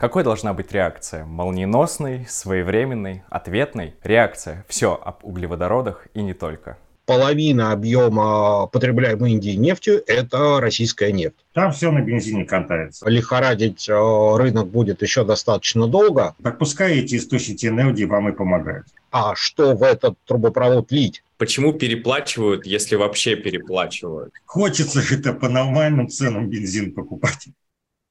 Какой должна быть реакция? Молниеносной, своевременной, ответной? Реакция. Все об углеводородах и не только половина объема потребляемой Индии нефти – это российская нефть. Там все на бензине катается. Лихорадить э, рынок будет еще достаточно долго. Так пускай эти источники энергии вам и помогают. А что в этот трубопровод лить? Почему переплачивают, если вообще переплачивают? Хочется же это по нормальным ценам бензин покупать.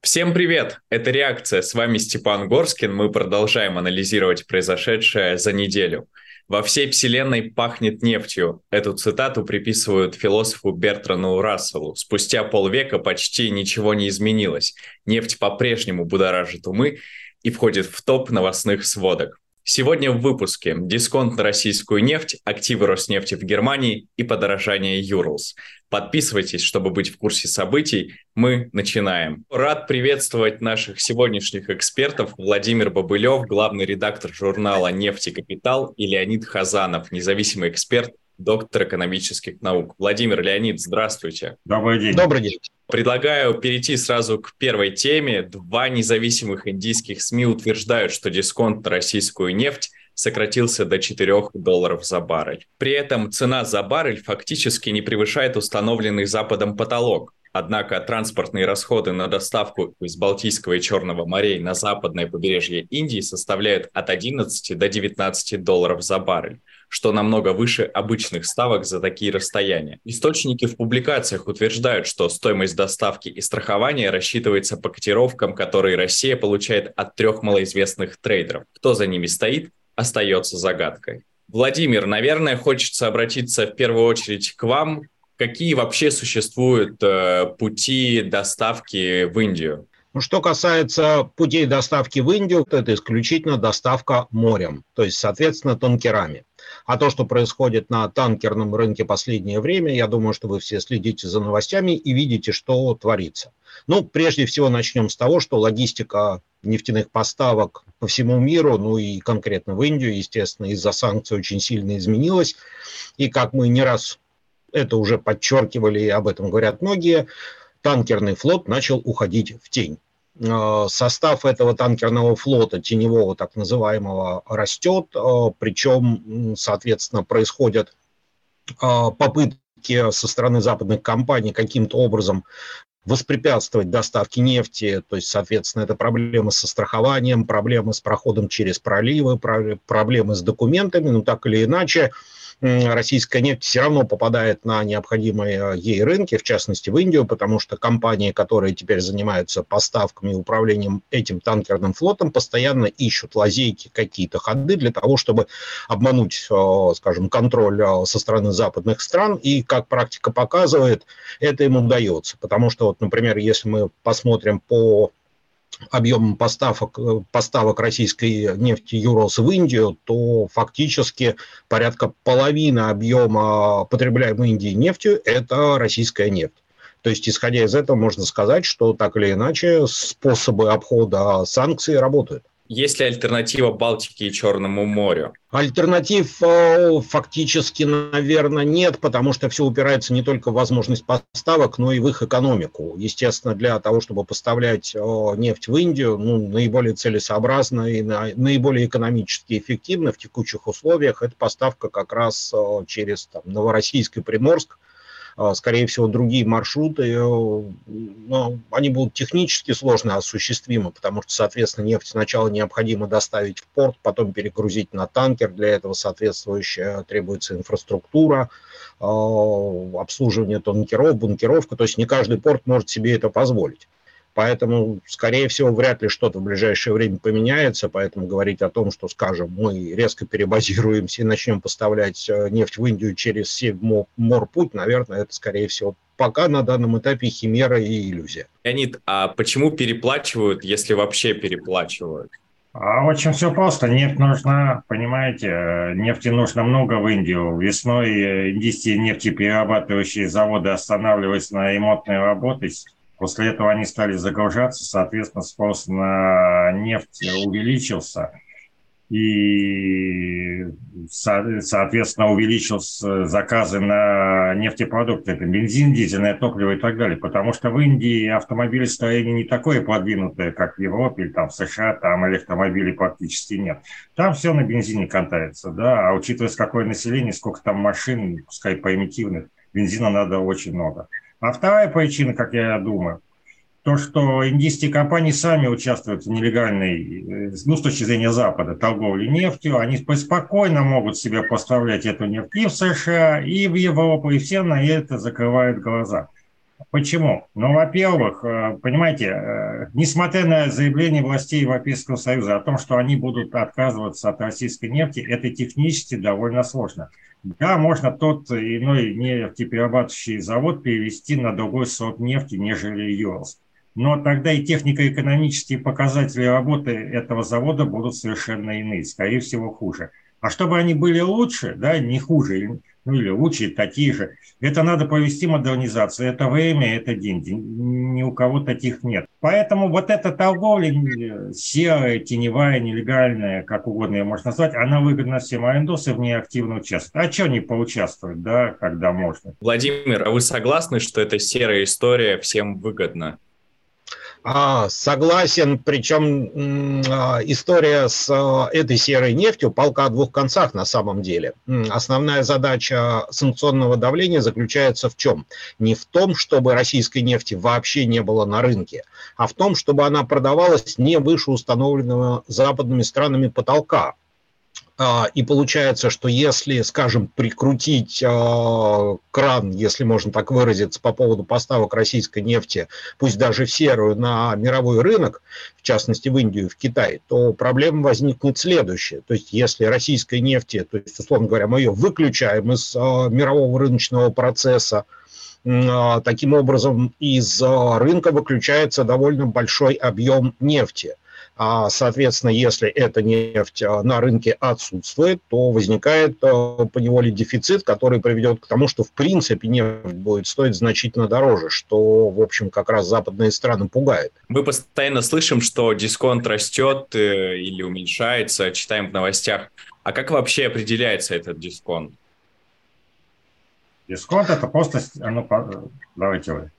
Всем привет! Это «Реакция». С вами Степан Горскин. Мы продолжаем анализировать произошедшее за неделю. Во всей вселенной пахнет нефтью. Эту цитату приписывают философу Бертрану Расселу. Спустя полвека почти ничего не изменилось. Нефть по-прежнему будоражит умы и входит в топ новостных сводок. Сегодня в выпуске дисконт на российскую нефть, активы Роснефти в Германии и подорожание Юрлс. Подписывайтесь, чтобы быть в курсе событий. Мы начинаем. Рад приветствовать наших сегодняшних экспертов. Владимир Бобылев, главный редактор журнала «Нефть и капитал» и Леонид Хазанов, независимый эксперт, доктор экономических наук. Владимир Леонид, здравствуйте. Добрый день. Добрый день. Предлагаю перейти сразу к первой теме. Два независимых индийских СМИ утверждают, что дисконт на российскую нефть сократился до 4 долларов за баррель. При этом цена за баррель фактически не превышает установленный Западом потолок. Однако транспортные расходы на доставку из Балтийского и Черного морей на западное побережье Индии составляют от 11 до 19 долларов за баррель что намного выше обычных ставок за такие расстояния. Источники в публикациях утверждают, что стоимость доставки и страхования рассчитывается по котировкам, которые Россия получает от трех малоизвестных трейдеров. Кто за ними стоит, остается загадкой. Владимир, наверное, хочется обратиться в первую очередь к вам. Какие вообще существуют э, пути доставки в Индию? Ну, что касается путей доставки в Индию, то это исключительно доставка морем, то есть, соответственно, танкерами. А то, что происходит на танкерном рынке последнее время, я думаю, что вы все следите за новостями и видите, что творится. Ну, прежде всего начнем с того, что логистика нефтяных поставок по всему миру, ну и конкретно в Индию, естественно, из-за санкций очень сильно изменилась. И как мы не раз это уже подчеркивали, и об этом говорят многие, танкерный флот начал уходить в тень. Э, состав этого танкерного флота, теневого так называемого, растет, э, причем, соответственно, происходят э, попытки со стороны западных компаний каким-то образом воспрепятствовать доставке нефти, то есть, соответственно, это проблемы со страхованием, проблемы с проходом через проливы, проблемы с документами, но так или иначе, российская нефть все равно попадает на необходимые ей рынки, в частности в Индию, потому что компании, которые теперь занимаются поставками и управлением этим танкерным флотом, постоянно ищут лазейки, какие-то ходы для того, чтобы обмануть, э, скажем, контроль э, со стороны западных стран. И, как практика показывает, это им удается. Потому что, вот, например, если мы посмотрим по объемом поставок, э, поставок российской нефти Юрос в Индию, то фактически порядка половины объема потребляемой Индией нефтью – это российская нефть. То есть, исходя из этого, можно сказать, что так или иначе способы обхода санкций работают. Есть ли альтернатива Балтике и Черному морю? Альтернатив э, фактически, наверное, нет, потому что все упирается не только в возможность поставок, но и в их экономику. Естественно, для того, чтобы поставлять э, нефть в Индию, ну, наиболее целесообразно и наиболее экономически эффективно в текущих условиях это поставка как раз э, через там, Новороссийск и Приморск, скорее всего, другие маршруты, э, но они будут технически сложно осуществимы, потому что, соответственно, нефть сначала необходимо доставить в порт, потом перегрузить на танкер, для этого соответствующая требуется инфраструктура, а, обслуживание танкеров, бункеровка, то есть не каждый порт может себе это позволить. Поэтому, скорее всего, вряд ли что-то в ближайшее время поменяется. Поэтому говорить о том, что, скажем, мы резко перебазируемся и начнем поставлять э, нефть в Индию через Севморпуть, наверное, это, скорее всего, пока на данном этапе химера и иллюзия. Леонид, а почему переплачивают, если вообще переплачивают? А очень все просто. Нефть нужна, понимаете, э, нефти нужно много в Индию. Весной э, индийские нефтеперерабатывающие заводы останавливаются на ремонтной работе После этого они стали загружаться, соответственно, спрос на нефть увеличился. и, соответственно, увеличил заказы на нефтепродукты, это бензин, дизельное топливо и так далее, потому что в Индии автомобилестроение не такое продвинутое, как в Европе или там в США, там электромобилей практически нет. Там все на бензине катается, да, а учитывая, какое население, сколько там машин, пускай примитивных, бензина надо очень много. А вторая причина, как я думаю, то, что индийские компании сами участвуют в нелегальной, э, ну, с точки зрения Запада, торговле нефтью, они спокойно могут себе поставлять эту нефть и в США, и в Европу, и все на это закрывают глаза. Почему? Ну, во-первых, э, понимаете, э, несмотря на заявление властей Европейского Союза о том, что они будут отказываться от российской нефти, это технически довольно сложно. Да, можно тот иной нефтеперерабатывающий завод перевести на другой сорт нефти, нежели Юралс но тогда и технико-экономические показатели работы этого завода будут совершенно иные, скорее всего, хуже. А чтобы они были лучше, да, не хуже, ну или лучше, такие же, это надо провести модернизацию. Это время, это деньги. Ни у кого таких нет. Поэтому вот эта торговля серая, теневая, нелегальная, как угодно ее можно назвать, она выгодна всем, а индусы в ней активно участвуют. А что не поучаствовать, да, когда можно? Владимир, а вы согласны, что эта серая история всем выгодна? А, согласен, причем а, история с а, этой серой нефтью полка о двух концах на самом деле. Основная задача санкционного давления заключается в чем? Не в том, чтобы российской нефти вообще не было на рынке, а в том, чтобы она продавалась не выше установленного западными странами потолка. А, и получается, что если, скажем, прикрутить э, кран, если можно так выразиться, по поводу поставок российской нефти, пусть даже в серую, на мировой рынок, в частности в Индию и в Китай, то проблема возникнет следующая. То есть если российской нефти, то есть, условно говоря, мы ее выключаем из э, мирового рыночного процесса, таким образом из рынка выключается довольно большой объем нефти – а, соответственно, если эта нефть а, на рынке отсутствует, то возникает а, по неволе дефицит, который приведет к тому, что в принципе нефть будет стоить значительно дороже, что, в общем, как раз западные страны пугает. Мы постоянно слышим, что дисконт растет э, или уменьшается, читаем в новостях. А как вообще определяется этот дисконт? Дисконт это просто... Ну, давайте вы.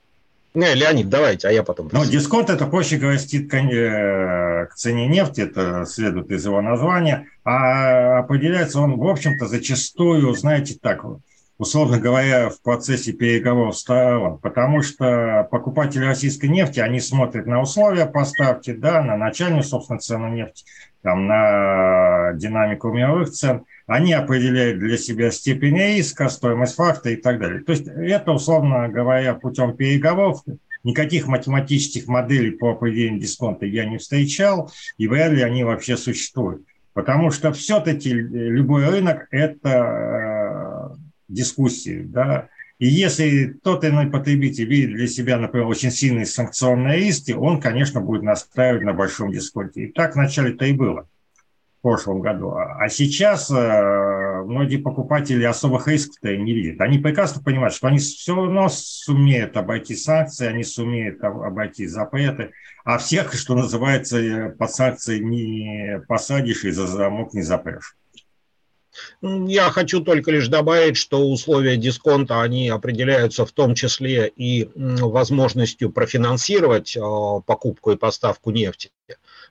Не, Леонид, давайте, а я потом. Ну, дисконт это, проще говоря, стит э, к цене нефти, это следует из его названия, а определяется он, в общем-то, зачастую, знаете, так, условно говоря, в процессе переговоров сторон, потому что покупатели российской нефти, они смотрят на условия поставки, да, на начальную, собственно, цену нефти, там, на динамику мировых цен, они определяют для себя степень риска, стоимость факта и так далее. То есть это, условно говоря, путем переговоров, никаких математических моделей по определению дисконта я не встречал, и вряд ли они вообще существуют. Потому что все-таки любой рынок – это э, дискуссии. Да? И если тот иной потребитель видит для себя, например, очень сильные санкционные риски, он, конечно, будет настраивать на большом дисконте. И так вначале-то и было в прошлом году. А сейчас э, многие покупатели особых рисков-то не видят. Они прекрасно понимают, что они все равно сумеют обойти санкции, они сумеют обойти запреты, а всех, что называется, э, под санкции не посадишь и за замок не запрешь. Я хочу только лишь добавить, что условия дисконта, они определяются в том числе и возможностью профинансировать а, покупку и поставку нефти.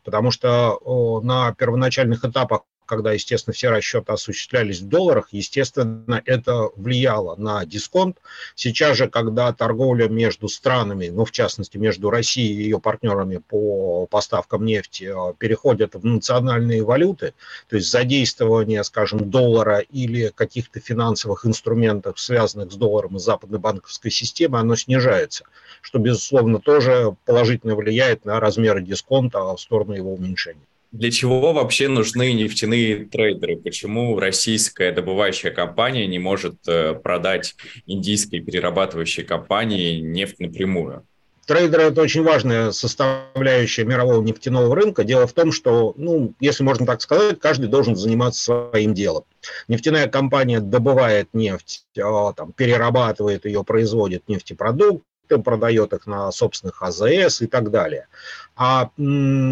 Потому что на первоначальных этапах когда, естественно, все расчеты осуществлялись в долларах, естественно, это влияло на дисконт. Сейчас же, когда торговля между странами, ну, в частности, между Россией и ее партнерами по поставкам нефти э, переходит в национальные валюты, то есть задействование, скажем, доллара или каких-то финансовых инструментов, связанных с долларом и западной банковской системой, оно снижается, что, безусловно, тоже положительно влияет на размеры дисконта в сторону его уменьшения. Для чего вообще нужны нефтяные трейдеры? Почему российская добывающая компания не может э, продать индийской перерабатывающей компании нефть напрямую? Трейдеры – это очень важная составляющая мирового нефтяного рынка. Дело в том, что, ну, если можно так сказать, каждый должен заниматься своим делом. Нефтяная компания добывает нефть, а, там, перерабатывает ее, производит нефтепродукт, продает их на собственных АЗС и так далее. А,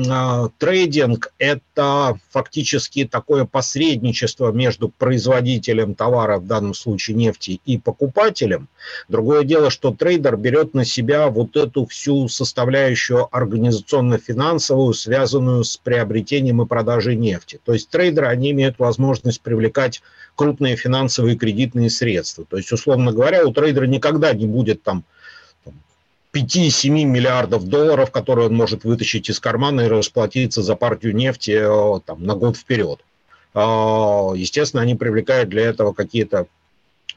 а трейдинг – это фактически такое посредничество между производителем товара, в данном случае нефти, и покупателем. Другое дело, что трейдер берет на себя вот эту всю составляющую организационно-финансовую, связанную с приобретением и продажей нефти. То есть трейдеры, они имеют возможность привлекать крупные финансовые кредитные средства. То есть, условно говоря, у трейдера никогда не будет там 5-7 миллиардов долларов, которые он может вытащить из кармана и расплатиться за партию нефти э, там, на год вперед. А, естественно, они привлекают для этого какие-то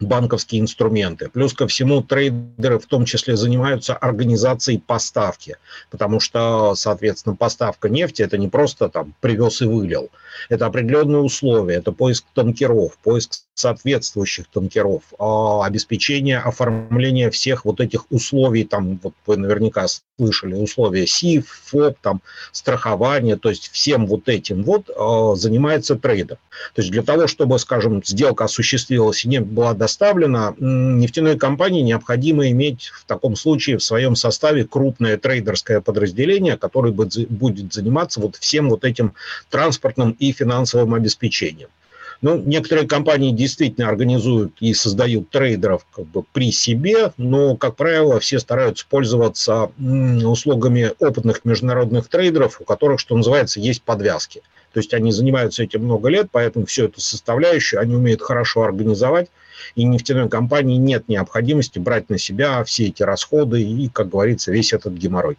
банковские инструменты. Плюс ко всему трейдеры в том числе занимаются организацией поставки, потому что, соответственно, поставка нефти это не просто там привез и вылил, это определенные условия, это поиск танкеров, поиск соответствующих танкеров, а обеспечение оформления всех вот этих условий, там вот вы наверняка слышали условия СИФ, ФОП, там страхование, то есть всем вот этим вот а, занимается трейдер. То есть для того, чтобы, скажем, сделка осуществилась и не была доставлена, нефтяной компании необходимо иметь в таком случае в своем составе крупное трейдерское подразделение, которое будет заниматься вот всем вот этим транспортным и финансовым обеспечением. Ну, некоторые компании действительно организуют и создают трейдеров как бы при себе, но, как правило, все стараются пользоваться услугами опытных международных трейдеров, у которых, что называется, есть подвязки. То есть они занимаются этим много лет, поэтому всю эту составляющую они умеют хорошо организовать, и нефтяной компании нет необходимости брать на себя все эти расходы и, как говорится, весь этот геморрой.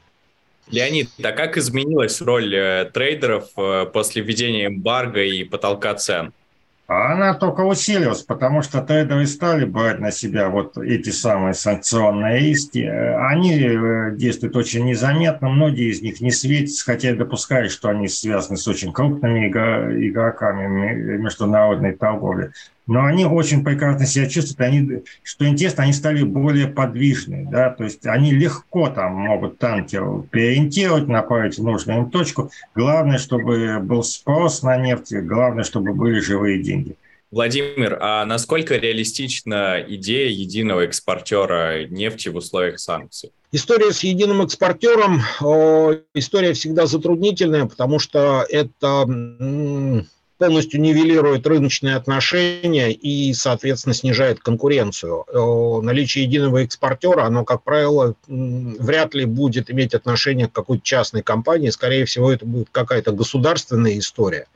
Леонид, а как изменилась роль э, трейдеров э, после введения эмбарго и потолка цен? А она только усилилась, потому что трейдеры стали брать на себя вот эти самые санкционные риски. Они э, действуют очень незаметно, многие из них не светятся, хотя я допускаю, что они связаны с очень крупными игроками международной торговли но они очень прекрасно себя чувствуют, они, что интересно, они стали более подвижны, да, то есть они легко там могут танкер переориентировать, направить в нужную им точку. Главное, чтобы был спрос на нефть, главное, чтобы были живые деньги. Владимир, а насколько реалистична идея единого экспортера нефти в условиях санкций? История с единым экспортером, история всегда затруднительная, потому что это полностью нивелирует рыночные отношения и, соответственно, снижает конкуренцию. Э, наличие единого экспортера, оно, как правило, вряд ли будет иметь отношение к какой-то частной компании. Скорее всего, это будет какая-то государственная история –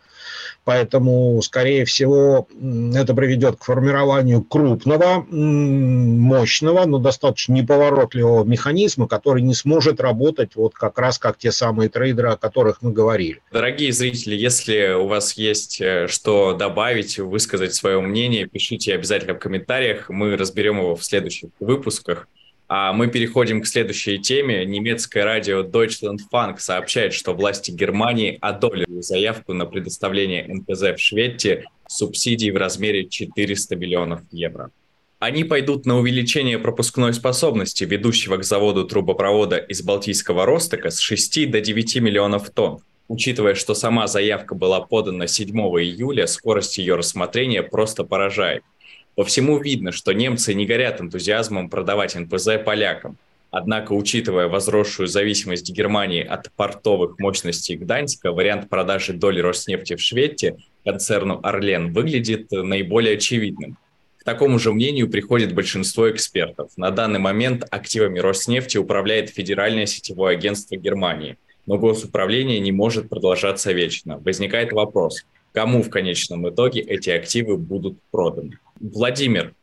Поэтому, скорее всего, это приведет к формированию крупного, мощного, но достаточно неповоротливого механизма, который не сможет работать вот как раз как те самые трейдеры, о которых мы говорили. Дорогие зрители, если у вас есть э, что добавить, высказать свое мнение, пишите обязательно в комментариях, мы разберем его в следующих выпусках. А мы переходим к следующей теме. Немецкое радио Deutschlandfunk сообщает, что власти Германии одобрили заявку на предоставление НПЗ в Швеции субсидий в размере 400 миллионов евро. Они пойдут на увеличение пропускной способности ведущего к заводу трубопровода из Балтийского Ростока с 6 до 9 миллионов тонн. Учитывая, что сама заявка была подана 7 июля, скорость ее рассмотрения просто поражает – по всему видно, что немцы не горят энтузиазмом продавать НПЗ полякам. Однако, учитывая возросшую зависимость Германии от портовых мощностей Гданьска, вариант продажи доли Роснефти в Шведе концерну «Орлен» выглядит наиболее очевидным. К такому же мнению приходит большинство экспертов. На данный момент активами Роснефти управляет Федеральное сетевое агентство Германии. Но госуправление не может продолжаться вечно. Возникает вопрос, кому в конечном итоге эти активы будут проданы? Владимир,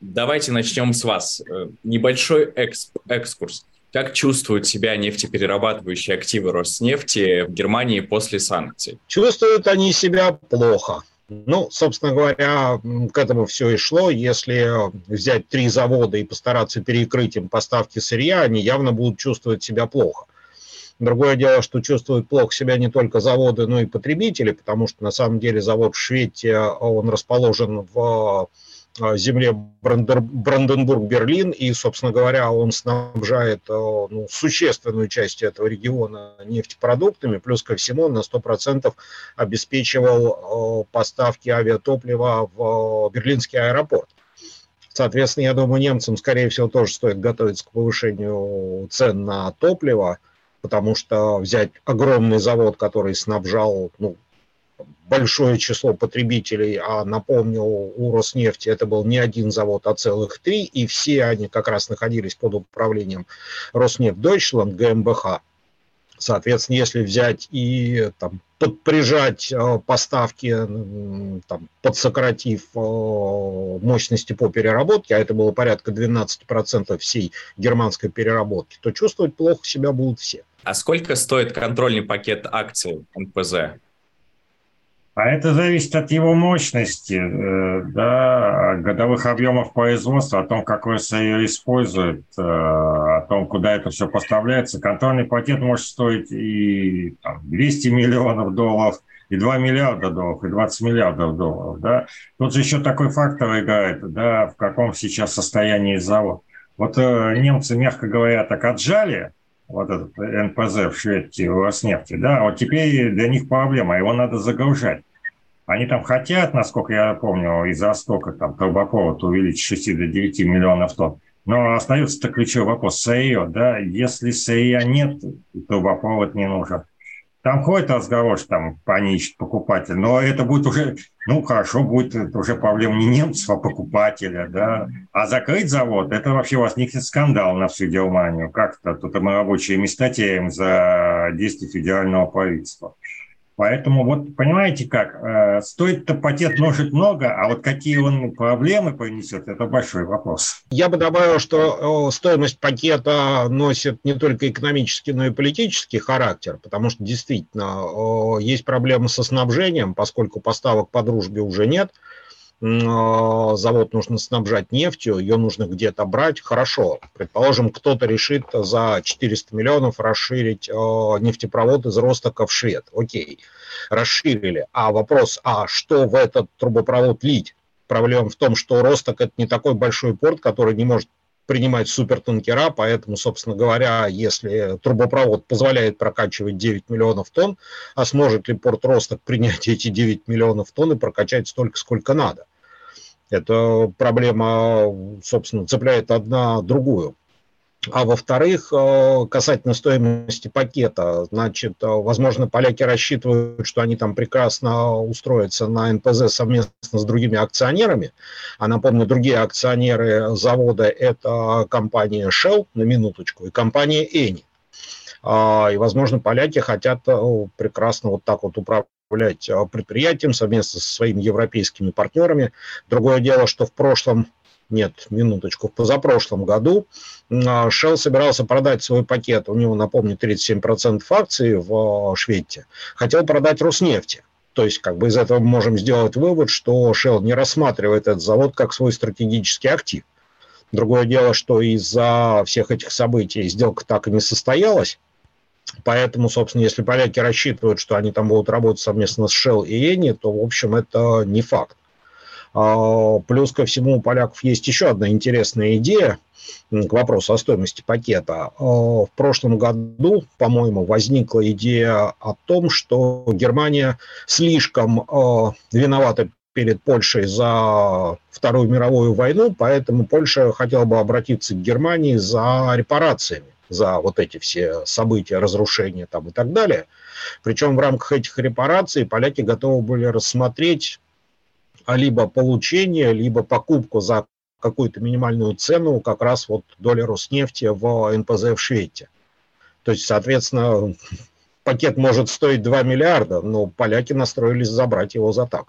давайте начнем с вас. Э, небольшой экскурс. Как чувствуют себя нефтеперерабатывающие активы Роснефти в Германии после санкций? Чувствуют они себя плохо. Ну, собственно говоря, к этому все и шло. Если взять три завода и постараться перекрыть им поставки сырья, они явно будут чувствовать себя плохо. Другое дело, что чувствуют плохо себя не только заводы, но и потребители, потому что на самом деле завод в Швеции, он расположен в а, земле Бранденбург-Берлин, и, собственно говоря, он снабжает а, ну, существенную часть этого региона нефтепродуктами, плюс ко всему он на 100% обеспечивал а, поставки авиатоплива в Берлинский аэропорт. Соответственно, я думаю, немцам, скорее всего, тоже стоит готовиться к повышению цен на топливо, потому что взять огромный завод, который снабжал ну, большое число потребителей, а напомню, у Роснефти это был не один завод, а целых три, и все они как раз находились под управлением Роснефть Deutschland, ГМБХ. Соответственно, если взять и там, подприжать э, поставки, там, подсократив э, мощности по переработке, а это было порядка 12% всей германской переработки, то чувствовать плохо себя будут все. А сколько стоит контрольный пакет акций НПЗ? А это зависит от его мощности, э, да, годовых объемов производства, о том, какое сырье использует, э, о том, куда это все поставляется. Контрольный пакет может стоить и там, 200 миллионов долларов, и 2 миллиарда долларов, и 20 миллиардов долларов. Да. Тут же еще такой фактор играет, да, в каком сейчас состоянии завод. Вот э, немцы, мягко говоря, так отжали вот этот НПЗ в Швеции, у Роснефти, да, вот теперь для них проблема, его надо загружать. Они там хотят, насколько я помню, из-за стока там трубопровод увеличить 6 до 9 миллионов тонн. Но остается-то ключевой вопрос сырье, да, если сырья нет, трубопровод не нужен. Там ходит разговор, что там паничит покупатель, но это будет уже, ну хорошо, будет уже проблема не немцев, а покупателя, да. А закрыть завод, это вообще возникнет скандал на всю Германию. Как-то тут мы рабочие места теряем за действия федерального правительства. Поэтому вот понимаете как, э, стоит-то пакет может много, а вот какие он проблемы принесет, это большой вопрос. Я бы добавил, что э, стоимость пакета носит не только экономический, но и политический характер, потому что действительно э, есть проблемы со снабжением, поскольку поставок по дружбе уже нет – завод нужно снабжать нефтью, ее нужно где-то брать, хорошо. Предположим, кто-то решит за 400 миллионов расширить а, нефтепровод из Ростока в Швед. Окей, расширили. А вопрос, а что в этот трубопровод лить? Проблема в том, что Росток это не такой большой порт, который не может принимать супертанкера, поэтому, собственно говоря, если трубопровод позволяет прокачивать 9 миллионов тонн, а сможет ли порт Росток принять эти 9 миллионов тонн и прокачать столько, сколько надо? Это проблема, собственно, цепляет одна другую. А во-вторых, э, касательно стоимости пакета, значит, э, возможно, поляки рассчитывают, что они там прекрасно устроятся на НПЗ совместно с другими акционерами. А напомню, другие акционеры завода – это компания Shell, на минуточку, и компания Eni. А, и, возможно, поляки хотят э, прекрасно вот так вот управлять управлять а, предприятием совместно со своими европейскими партнерами. Другое дело, что в прошлом нет, минуточку, в позапрошлом году а, Shell собирался продать свой пакет, у него, напомню, 37% акций в а, Шведте, хотел продать Роснефти. То есть, как бы из этого мы можем сделать вывод, что Shell не рассматривает этот завод как свой стратегический актив. Другое дело, что из-за всех этих событий сделка так и не состоялась, Поэтому, собственно, если поляки рассчитывают, что они там будут работать совместно с Shell и Eni, то, в общем, это не факт. А, плюс ко всему у поляков есть еще одна интересная идея к вопросу о стоимости пакета. А, в прошлом году, по-моему, возникла идея о том, что Германия слишком а, виновата перед Польшей за Вторую мировую войну, поэтому Польша хотела бы обратиться к Германии за репарациями за вот эти все события, разрушения там и так далее. Причем в рамках этих репараций поляки готовы были рассмотреть либо получение, либо покупку за какую-то минимальную цену как раз вот доли Роснефти в НПЗ в Шведе. То есть, соответственно, пакет может стоить 2 миллиарда, но поляки настроились забрать его за так.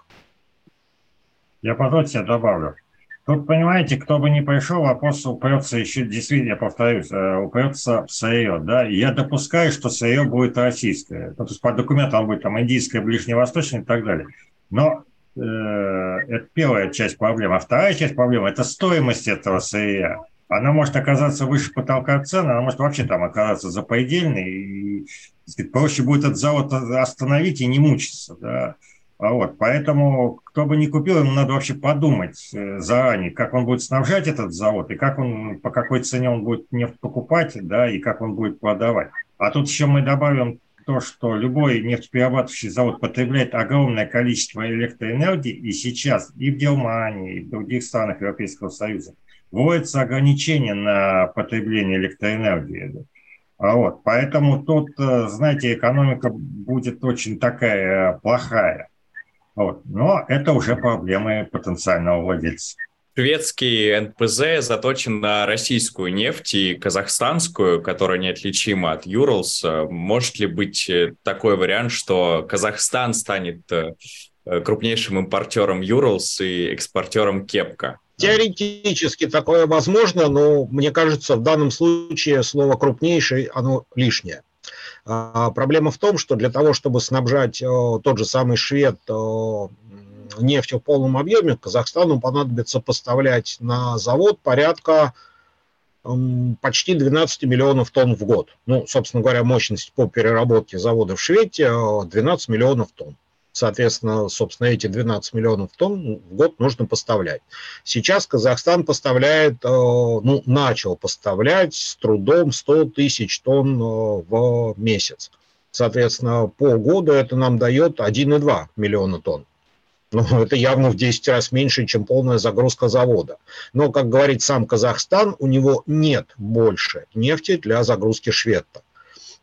Я потом тебе добавлю. Тут, понимаете, кто бы ни пришел, вопрос упрется еще, действительно, я повторюсь, э, упрется в сырье, да, я допускаю, что сырье будет российское, ну, то есть по документам будет там индийское, ближневосточное и так далее, но э, это первая часть проблемы, а вторая часть проблемы – это стоимость этого сырья, она может оказаться выше потолка цены, она может вообще там оказаться запредельной, и сказать, проще будет этот завод остановить и не мучиться, да, вот, поэтому, кто бы ни купил, ему надо вообще подумать э, заранее, как он будет снабжать этот завод, и как он, по какой цене он будет нефть покупать, да, и как он будет продавать. А тут еще мы добавим то, что любой нефтеперерабатывающий завод потребляет огромное количество электроэнергии, и сейчас и в Германии, и в других странах Европейского Союза – вводятся ограничения на потребление электроэнергии. А вот, поэтому тут, э, знаете, экономика будет очень такая плохая. Вот. Но это уже проблемы потенциального владельца. Шведский НПЗ заточен на российскую нефть и казахстанскую, которая неотличима от Юрлс. Может ли быть э, такой вариант, что Казахстан станет э, крупнейшим импортером Юрлс и экспортером Кепка? Теоретически такое возможно, но мне кажется, в данном случае слово «крупнейший» оно лишнее. А, проблема в том, что для того, чтобы снабжать тот же самый швед нефть в полном объеме, Казахстану понадобится поставлять на завод порядка почти 12 миллионов тонн в год. Ну, собственно говоря, мощность по переработке завода в Швеции 12 миллионов тонн. Соответственно, собственно, эти 12 миллионов тонн в год нужно поставлять. Сейчас Казахстан поставляет, э, ну, начал поставлять с трудом 100 тысяч тонн э, в месяц. Соответственно, по году это нам дает 1,2 миллиона тонн. Ну, это явно в 10 раз меньше, чем полная загрузка завода. Но, как говорит сам Казахстан, у него нет больше нефти для загрузки Шветта.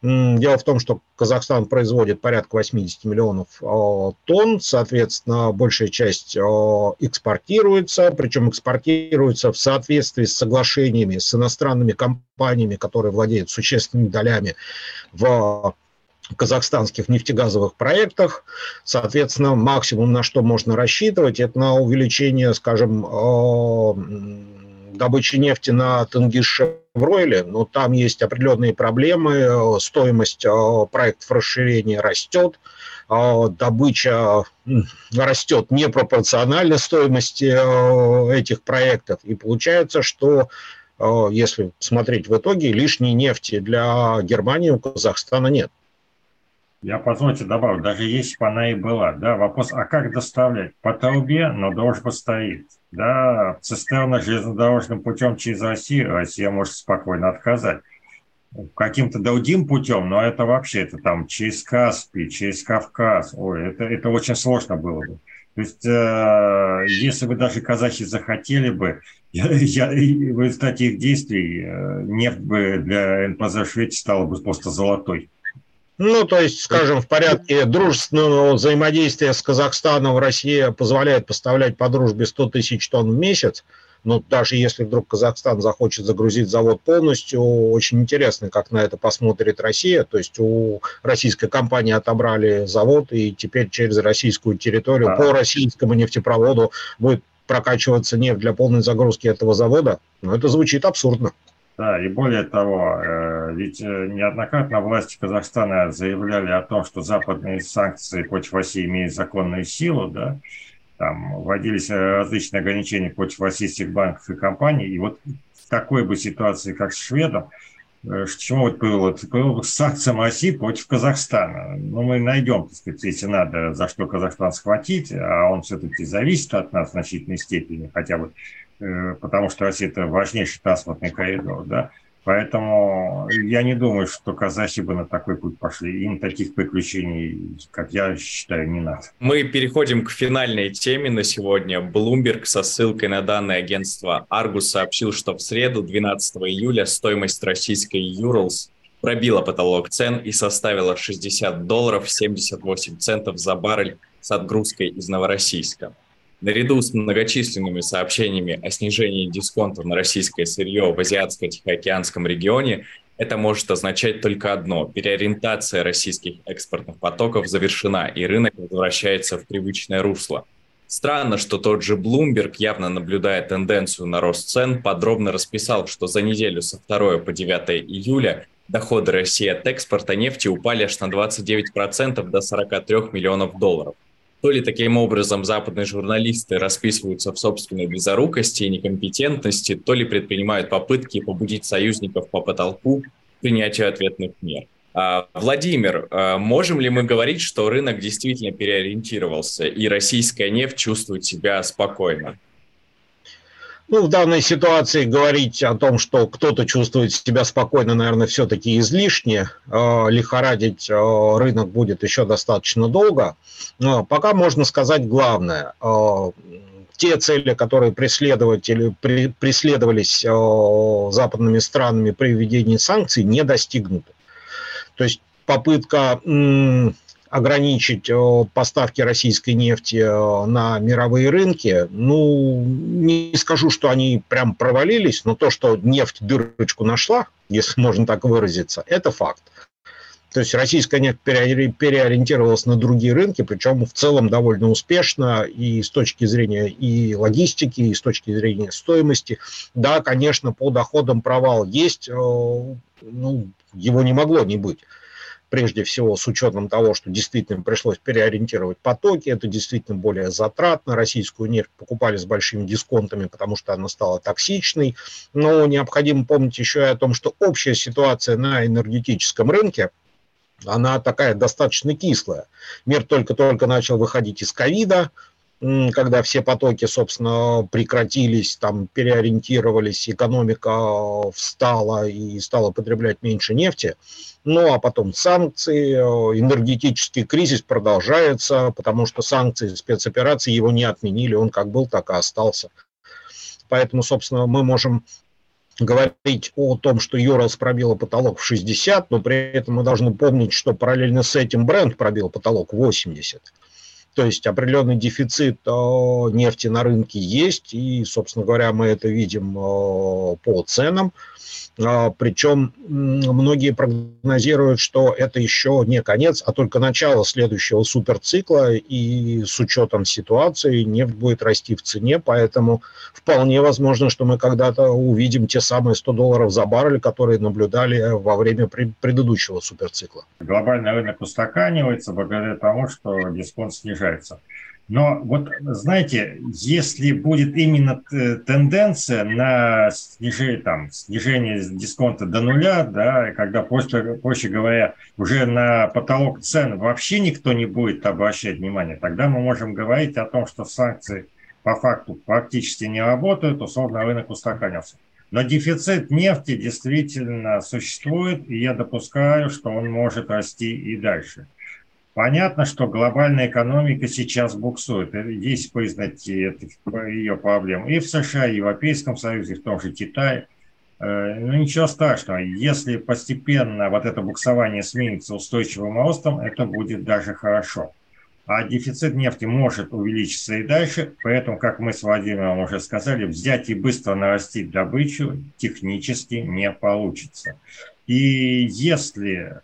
Дело в том, что Казахстан производит порядка 80 миллионов э, тонн, соответственно, большая часть э, экспортируется, причем экспортируется в соответствии с соглашениями с иностранными компаниями, которые владеют существенными долями в казахстанских нефтегазовых проектах. Соответственно, максимум, на что можно рассчитывать, это на увеличение, скажем, э, добычи нефти на Тенгиз-Шевройле, но там есть определенные проблемы, стоимость э, проектов расширения растет, э, добыча растет непропорционально стоимости этих проектов, и получается, что если смотреть в итоге, лишней нефти для Германии у Казахстана нет. Я, позвольте добавлю, даже если бы она и была, да, вопрос, а как доставлять? По трубе, но дружба стоит. Да, цистерна железнодорожным путем через Россию, Россия может спокойно отказать. Каким-то другим путем, но это вообще, это там через Каспий, через Кавказ, ой, это, это очень сложно было бы. То есть, э, если бы даже казахи захотели бы, я, я, в результате их действий э, нефть бы для НПЗ Швеции стала бы просто золотой. Ну, то есть, скажем, в порядке дружественного взаимодействия с Казахстаном Россия позволяет поставлять по дружбе 100 тысяч тонн в месяц. Но даже если вдруг Казахстан захочет загрузить завод полностью, очень интересно, как на это посмотрит Россия. То есть у российской компании отобрали завод, и теперь через российскую территорию по российскому нефтепроводу будет прокачиваться нефть для полной загрузки этого завода. Но это звучит абсурдно. Да, и более того, э, ведь э, неоднократно власти Казахстана заявляли о том, что западные санкции против России имеют законную силу, да, там вводились различные ограничения против российских банков и компаний, и вот в такой бы ситуации, как с шведом, э, чему вот было? Привело бы к санкциям России против Казахстана. Ну, мы найдем, так сказать, если надо, за что Казахстан схватить, а он все-таки зависит от нас в значительной степени, хотя бы Э, потому что Россия – это важнейший транспортный коридор, да, Поэтому я не думаю, что казахи бы на такой путь пошли. Им таких приключений, как я считаю, не надо. Мы переходим к финальной теме на сегодня. Bloomberg со ссылкой на данные агентства Argus сообщил, что в среду, 12 июля, стоимость российской Urals пробила потолок цен и составила 60 долларов 78 центов за баррель с отгрузкой из Новороссийска. Наряду с многочисленными сообщениями о снижении дисконтов на российское сырье в Азиатско-Тихоокеанском регионе, это может означать только одно – переориентация российских экспортных потоков завершена, и рынок возвращается в привычное русло. Странно, что тот же Bloomberg, явно наблюдая тенденцию на рост цен, подробно расписал, что за неделю со 2 по 9 июля доходы России от экспорта нефти упали аж на 29% до 43 миллионов долларов – то ли таким образом западные журналисты расписываются в собственной близорукости и некомпетентности, то ли предпринимают попытки побудить союзников по потолку к принятию ответных мер. А, Владимир, а, можем ли мы говорить, что рынок действительно переориентировался и российская нефть чувствует себя спокойно? Ну, в данной ситуации говорить о том, что кто-то чувствует себя спокойно, наверное, все-таки излишне. Э, лихорадить э, рынок будет еще достаточно долго. Но пока можно сказать главное. Э, те цели, которые преследователи, преследовались западными странами при введении санкций, не достигнуты. То есть попытка ограничить э, поставки российской нефти э, на мировые рынки, ну, не скажу, что они прям провалились, но то, что нефть дырочку нашла, если можно так выразиться, это факт. То есть российская нефть переориентировалась на другие рынки, причем в целом довольно успешно и с точки зрения и логистики, и с точки зрения стоимости. Да, конечно, по доходам провал есть, э, ну, его не могло не быть прежде всего с учетом того, что действительно пришлось переориентировать потоки, это действительно более затратно, российскую нефть покупали с большими дисконтами, потому что она стала токсичной, но необходимо помнить еще и о том, что общая ситуация на энергетическом рынке, она такая достаточно кислая. Мир только-только начал выходить из ковида, когда все потоки, собственно, прекратились, там переориентировались, экономика встала и стала потреблять меньше нефти. Ну, а потом санкции, энергетический кризис продолжается, потому что санкции, спецоперации его не отменили, он как был, так и остался. Поэтому, собственно, мы можем говорить о том, что Юралс пробила потолок в 60, но при этом мы должны помнить, что параллельно с этим бренд пробил потолок в 80. То есть определенный дефицит э, нефти на рынке есть, и, собственно говоря, мы это видим э, по ценам. А, Причем многие прогнозируют, что это еще не конец, а только начало следующего суперцикла, и с учетом ситуации нефть будет расти в цене, поэтому вполне возможно, что мы когда-то увидим те самые 100 долларов за баррель, которые наблюдали во время предыдущего суперцикла. Глобальный рынок устаканивается благодаря тому, что дисконт снижается. Но вот, знаете, если будет именно тенденция на снижение, там, снижение дисконта до нуля, да, когда, просто, проще говоря, уже на потолок цен вообще никто не будет обращать внимание, тогда мы можем говорить о том, что санкции по факту практически не работают, условно рынок устаканился. Но дефицит нефти действительно существует, и я допускаю, что он может расти и дальше. Понятно, что глобальная экономика сейчас буксует. Есть признаки ее проблем и в США, и в Европейском Союзе, и в том же Китае. Э, ну, ничего страшного. Если постепенно вот это буксование сменится устойчивым ростом, это будет даже хорошо. А дефицит нефти может увеличиться и дальше, поэтому, как мы с Владимиром уже сказали, взять и быстро нарастить добычу технически не получится. И если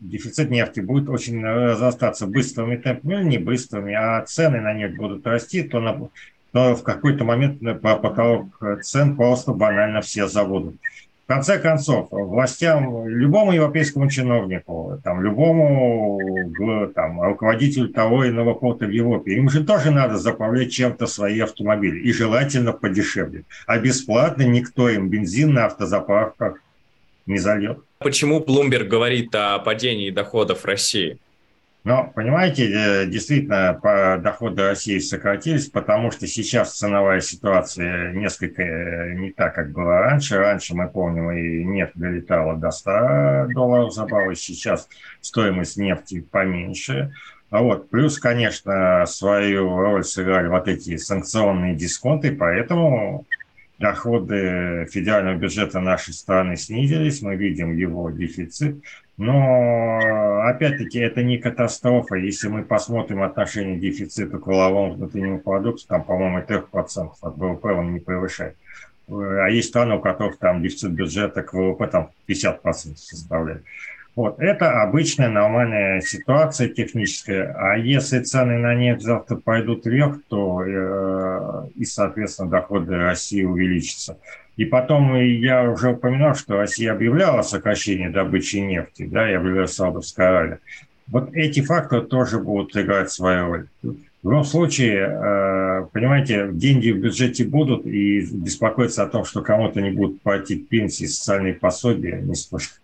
дефицит нефти будет очень разрастаться быстрыми темпами, ну не быстрыми, а цены на нефть будут расти, то, на, то в какой-то момент по потолок цен просто банально все забудут. В конце концов, властям, любому европейскому чиновнику, там, любому там, руководителю того иного порта в Европе, им же тоже надо заправлять чем-то свои автомобили, и желательно подешевле. А бесплатно никто им бензин на автозаправках не зальет. Почему Bloomberg говорит о падении доходов России? Но, понимаете, э, действительно, доходы России сократились, потому что сейчас ценовая ситуация несколько э, не так, как была раньше. Раньше, мы помним, и нефть долетала до 100 долларов за баррель, сейчас стоимость нефти поменьше. А вот, плюс, конечно, свою роль сыграли вот эти санкционные дисконты, поэтому доходы федерального бюджета нашей страны снизились, мы видим его дефицит, но опять-таки это не катастрофа. Если мы посмотрим отношение дефицита к валовому внутреннему продукту, там, по-моему, 3% от ВВП он не превышает. А есть страны, у которых там дефицит бюджета к ВВП там 50% составляет. Вот. Это обычная нормальная ситуация техническая. А если цены на нефть завтра пойдут вверх, то э, и, соответственно, доходы России увеличатся. И потом я уже упоминал, что Россия объявляла сокращение добычи нефти, да, и объявляла Саудовская Аравия. Вот эти факторы тоже будут играть свою роль. В любом случае, э, понимаете, деньги в бюджете будут, и беспокоиться о том, что кому-то не будут платить пенсии, социальные пособия, не стоит.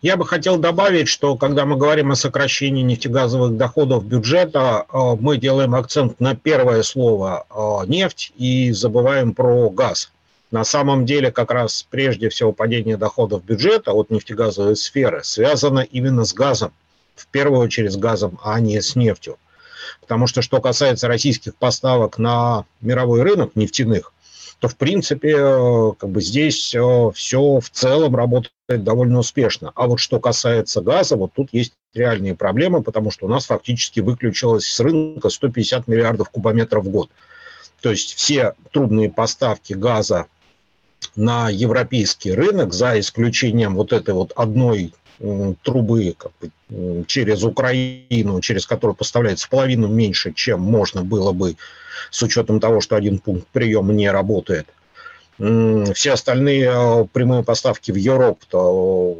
Я бы хотел добавить, что когда мы говорим о сокращении нефтегазовых доходов бюджета, э, мы делаем акцент на первое слово э, «нефть» и забываем про газ. На самом деле, как раз прежде всего падение доходов бюджета от нефтегазовой сферы связано именно с газом, в первую очередь с газом, а не с нефтью. Потому что, что касается российских поставок на мировой рынок нефтяных, то, в принципе, э, как бы здесь э, все в целом работает довольно успешно. А вот что касается газа, вот тут есть реальные проблемы, потому что у нас фактически выключилось с рынка 150 миллиардов кубометров в год. То есть все трудные поставки газа на европейский рынок, за исключением вот этой вот одной трубы как бы, через Украину, через которую поставляется половину меньше, чем можно было бы с учетом того, что один пункт приема не работает. Все остальные э, прямые поставки в Европу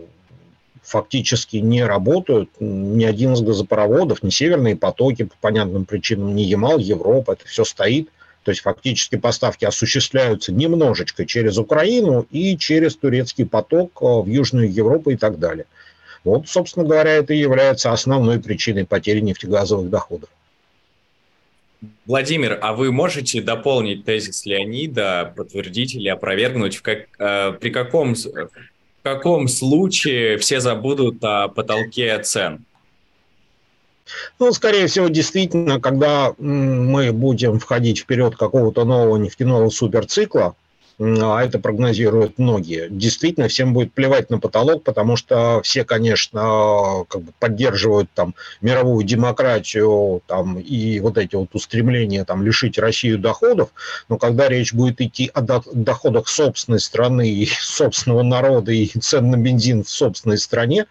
фактически не работают. Ни один из газопроводов, ни северные потоки по понятным причинам, ни Ямал, Европа, это все стоит. То есть фактически поставки осуществляются немножечко через Украину и через турецкий поток э, в Южную Европу и так далее. Вот, собственно говоря, это и является основной причиной потери нефтегазовых доходов. Владимир, а вы можете дополнить тезис Леонида, подтвердить или опровергнуть, как, э, при каком, в каком случае все забудут о потолке цен? Ну, скорее всего, действительно, когда мы будем входить вперед какого-то нового нефтяного суперцикла, а это прогнозируют многие. Действительно, всем будет плевать на потолок, потому что все, конечно, как бы поддерживают там мировую демократию там, и вот эти вот устремления там, лишить Россию доходов, но когда речь будет идти о доходах собственной страны и собственного народа и цен на бензин в собственной стране,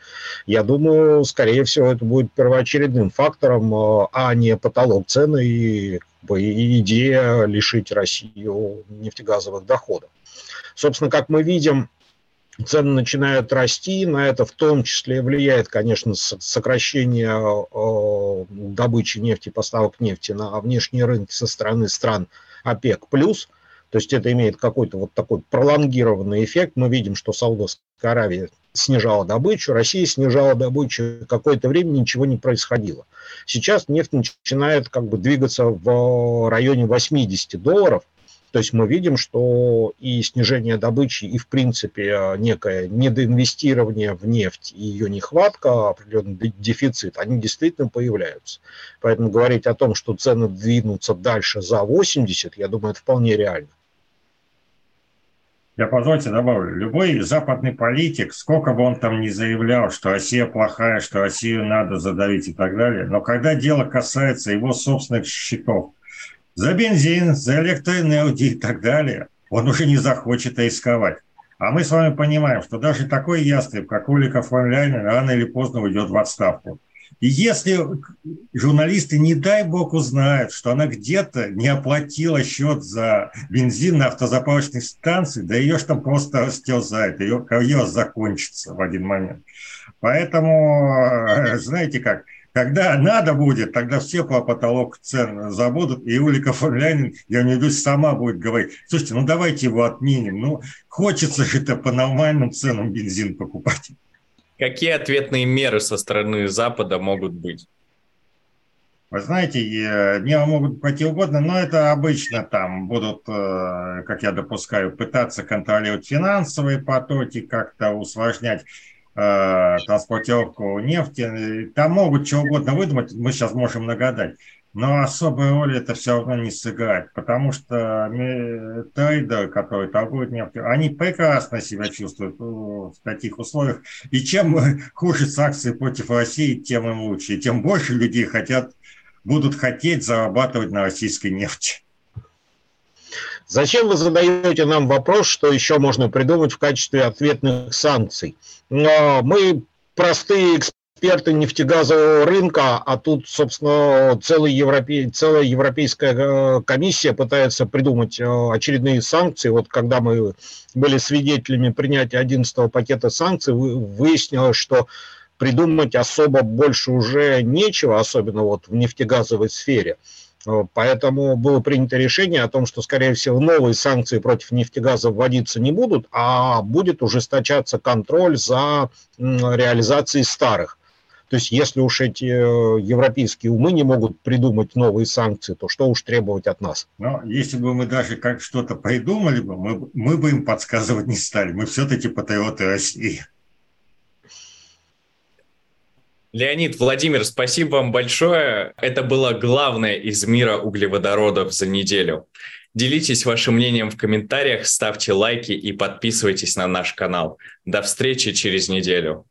я думаю, скорее всего, это будет первоочередным фактором, а не потолок цены и идея лишить Россию нефтегазовых доходов. Собственно, как мы видим, цены начинают расти, на это в том числе влияет, конечно, сокращение э, добычи нефти, поставок нефти на внешние рынки со стороны стран ОПЕК+. То есть это имеет какой-то вот такой пролонгированный эффект. Мы видим, что Саудовская Аравия снижала добычу, Россия снижала добычу, какое-то время ничего не происходило. Сейчас нефть начинает как бы двигаться в районе 80 долларов, то есть мы видим, что и снижение добычи, и в принципе некое недоинвестирование в нефть и ее нехватка, определенный дефицит, они действительно появляются. Поэтому говорить о том, что цены двинутся дальше за 80, я думаю, это вполне реально. Я, позвольте, добавлю. Любой западный политик, сколько бы он там ни заявлял, что Россия плохая, что Россию надо задавить и так далее, но когда дело касается его собственных счетов, за бензин, за электроэнергию и так далее, он уже не захочет рисковать. А мы с вами понимаем, что даже такой ястреб, как Улика фон Ляйнен, рано или поздно уйдет в отставку. И если журналисты, не дай бог, узнают, что она где-то не оплатила счет за бензин на автозаправочной станции, да ее же там просто растерзает, ее карьера закончится в один момент. Поэтому, э, знаете как, когда надо будет, тогда все по потолок цен забудут, и Улика фон Ляйнин, я не веду, сама будет говорить, слушайте, ну давайте его отменим, ну хочется же это по нормальным ценам бензин покупать. Какие ответные меры со стороны Запада могут быть? Вы знаете, меры могут пойти угодно, но это обычно там будут, э, как я допускаю, пытаться контролировать финансовые потоки, как-то усложнять э, транспортировку нефти. Там могут что угодно выдумать, мы сейчас можем нагадать но особой роли это все равно не сыграть, потому что трейдеры, которые торгуют нефтью, они прекрасно себя чувствуют в таких условиях. И чем хуже санкции против России, тем им лучше. И тем больше людей хотят, будут хотеть зарабатывать на российской нефти. Зачем вы задаете нам вопрос, что еще можно придумать в качестве ответных санкций? Но мы простые эксперты нефтегазового рынка, а тут, собственно, целый европе... целая европейская э, комиссия пытается придумать э, очередные санкции. Вот когда мы были свидетелями принятия 11 пакета санкций, выяснилось, что придумать особо больше уже нечего, особенно вот в нефтегазовой сфере. Э, поэтому было принято решение о том, что, скорее всего, новые санкции против нефтегаза вводиться не будут, а будет ужесточаться контроль за реализацией старых. То есть если уж эти э, европейские умы не могут придумать новые санкции, то что уж требовать от нас? Но если бы мы даже как что-то придумали бы, мы, мы бы им подсказывать не стали. Мы все-таки патриоты России. Леонид, Владимир, спасибо вам большое. Это было главное из мира углеводородов за неделю. Делитесь вашим мнением в комментариях, ставьте лайки и подписывайтесь на наш канал. До встречи через неделю.